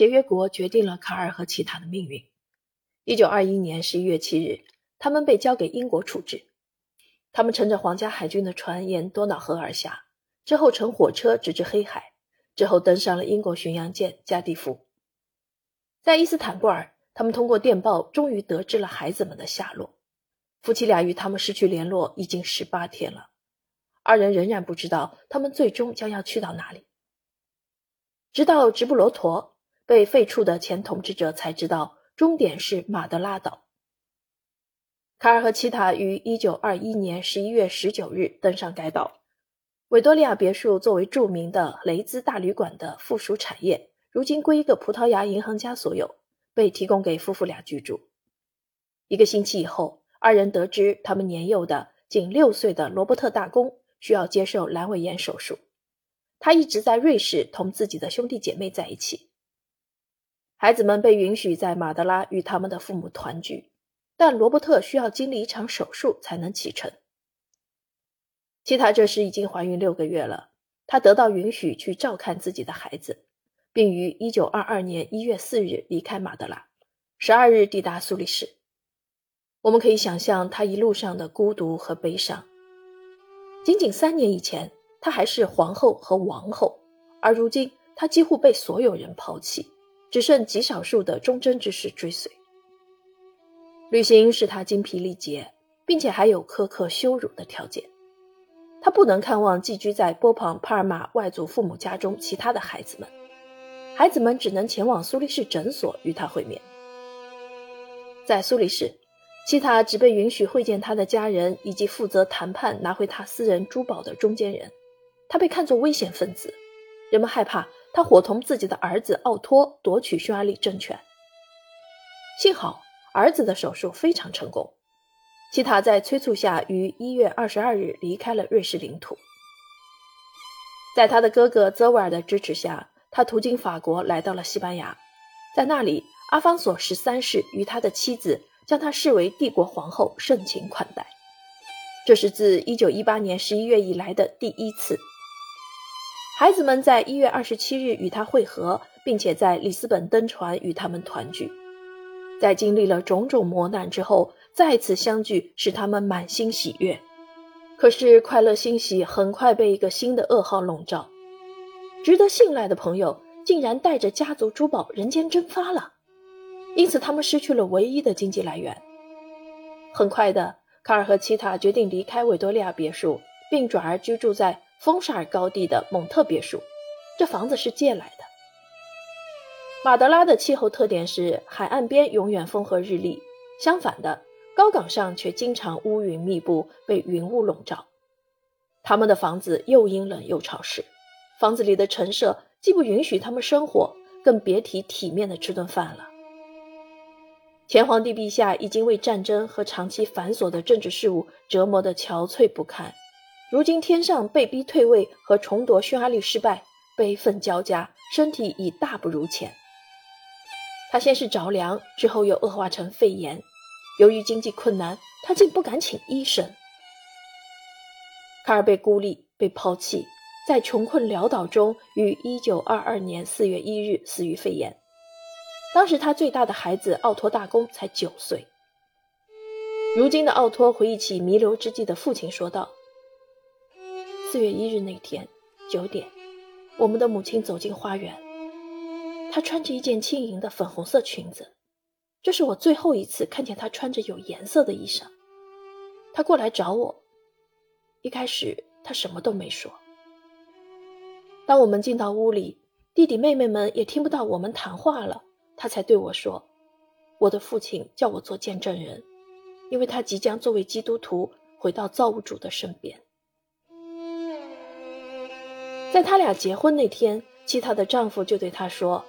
协约国决定了卡尔和其他的命运。一九二一年十一月七日，他们被交给英国处置。他们乘着皇家海军的船沿多瑙河而下，之后乘火车直至黑海，之后登上了英国巡洋舰加蒂夫。在伊斯坦布尔，他们通过电报终于得知了孩子们的下落。夫妻俩与他们失去联络已经十八天了，二人仍然不知道他们最终将要去到哪里。直到直布罗陀被废黜的前统治者才知道，终点是马德拉岛。卡尔和齐塔于一九二一年十一月十九日登上该岛。维多利亚别墅作为著名的雷兹大旅馆的附属产业，如今归一个葡萄牙银行家所有，被提供给夫妇俩居住。一个星期以后，二人得知他们年幼的仅六岁的罗伯特大公需要接受阑尾炎手术。他一直在瑞士同自己的兄弟姐妹在一起。孩子们被允许在马德拉与他们的父母团聚，但罗伯特需要经历一场手术才能启程。齐塔这时已经怀孕六个月了，她得到允许去照看自己的孩子，并于1922年1月4日离开马德拉，12日抵达苏黎世。我们可以想象她一路上的孤独和悲伤。仅仅三年以前。她还是皇后和王后，而如今她几乎被所有人抛弃，只剩极少数的忠贞之士追随。旅行使他精疲力竭，并且还有苛刻羞辱的条件。他不能看望寄居在波旁帕尔马外祖父母家中其他的孩子们，孩子们只能前往苏黎世诊所与他会面。在苏黎世。西塔只被允许会见他的家人以及负责谈判拿回他私人珠宝的中间人。他被看作危险分子，人们害怕他伙同自己的儿子奥托夺取匈牙利政权。幸好儿子的手术非常成功，西塔在催促下于一月二十二日离开了瑞士领土。在他的哥哥泽维尔的支持下，他途经法国来到了西班牙，在那里，阿方索十三世与他的妻子将他视为帝国皇后，盛情款待。这是自一九一八年十一月以来的第一次。孩子们在一月二十七日与他会合，并且在里斯本登船与他们团聚。在经历了种种磨难之后，再次相聚使他们满心喜悦。可是快乐欣喜很快被一个新的噩耗笼罩：值得信赖的朋友竟然带着家族珠宝人间蒸发了，因此他们失去了唯一的经济来源。很快的，卡尔和齐塔决定离开维多利亚别墅，并转而居住在。风沙尔高地的蒙特别墅，这房子是借来的。马德拉的气候特点是海岸边永远风和日丽，相反的，高岗上却经常乌云密布，被云雾笼罩。他们的房子又阴冷又潮湿，房子里的陈设既不允许他们生活，更别提体面的吃顿饭了。前皇帝陛下已经为战争和长期繁琐的政治事务折磨得憔悴不堪。如今天上被逼退位和重夺匈牙利失败，悲愤交加，身体已大不如前。他先是着凉，之后又恶化成肺炎。由于经济困难，他竟不敢请医生。卡尔被孤立，被抛弃，在穷困潦倒中，于1922年4月1日死于肺炎。当时他最大的孩子奥托大公才九岁。如今的奥托回忆起弥留之际的父亲，说道。四月一日那天九点，我们的母亲走进花园。她穿着一件轻盈的粉红色裙子，这是我最后一次看见她穿着有颜色的衣裳。她过来找我，一开始她什么都没说。当我们进到屋里，弟弟妹妹们也听不到我们谈话了，她才对我说：“我的父亲叫我做见证人，因为他即将作为基督徒回到造物主的身边。”在他俩结婚那天，其他的丈夫就对她说：“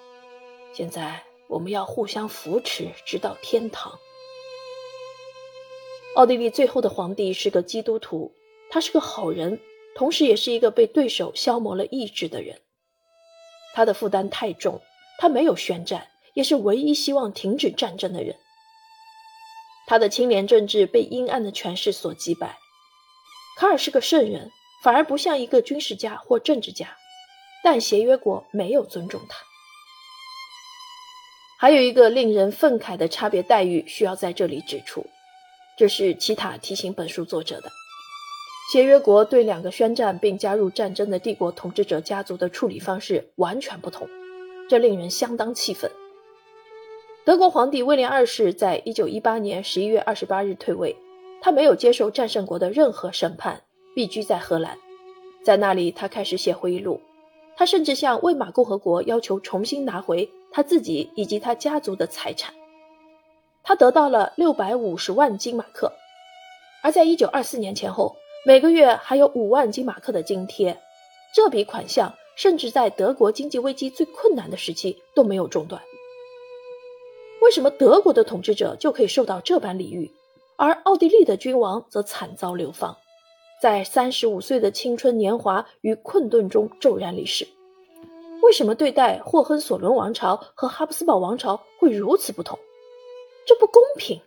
现在我们要互相扶持，直到天堂。”奥地利最后的皇帝是个基督徒，他是个好人，同时也是一个被对手消磨了意志的人。他的负担太重，他没有宣战，也是唯一希望停止战争的人。他的清廉政治被阴暗的权势所击败。卡尔是个圣人。反而不像一个军事家或政治家，但协约国没有尊重他。还有一个令人愤慨的差别待遇需要在这里指出，这是奇塔提醒本书作者的。协约国对两个宣战并加入战争的帝国统治者家族的处理方式完全不同，这令人相当气愤。德国皇帝威廉二世在一九一八年十一月二十八日退位，他没有接受战胜国的任何审判，避居在荷兰，在那里他开始写回忆录，他甚至向魏玛共和国要求重新拿回他自己以及他家族的财产，他得到了六百五十万金马克，而在一九二四年前后。每个月还有五万金马克的津贴，这笔款项甚至在德国经济危机最困难的时期都没有中断。为什么德国的统治者就可以受到这般礼遇，而奥地利的君王则惨遭流放，在三十五岁的青春年华与困顿中骤然离世？为什么对待霍亨索伦王朝和哈布斯堡王朝会如此不同？这不公平！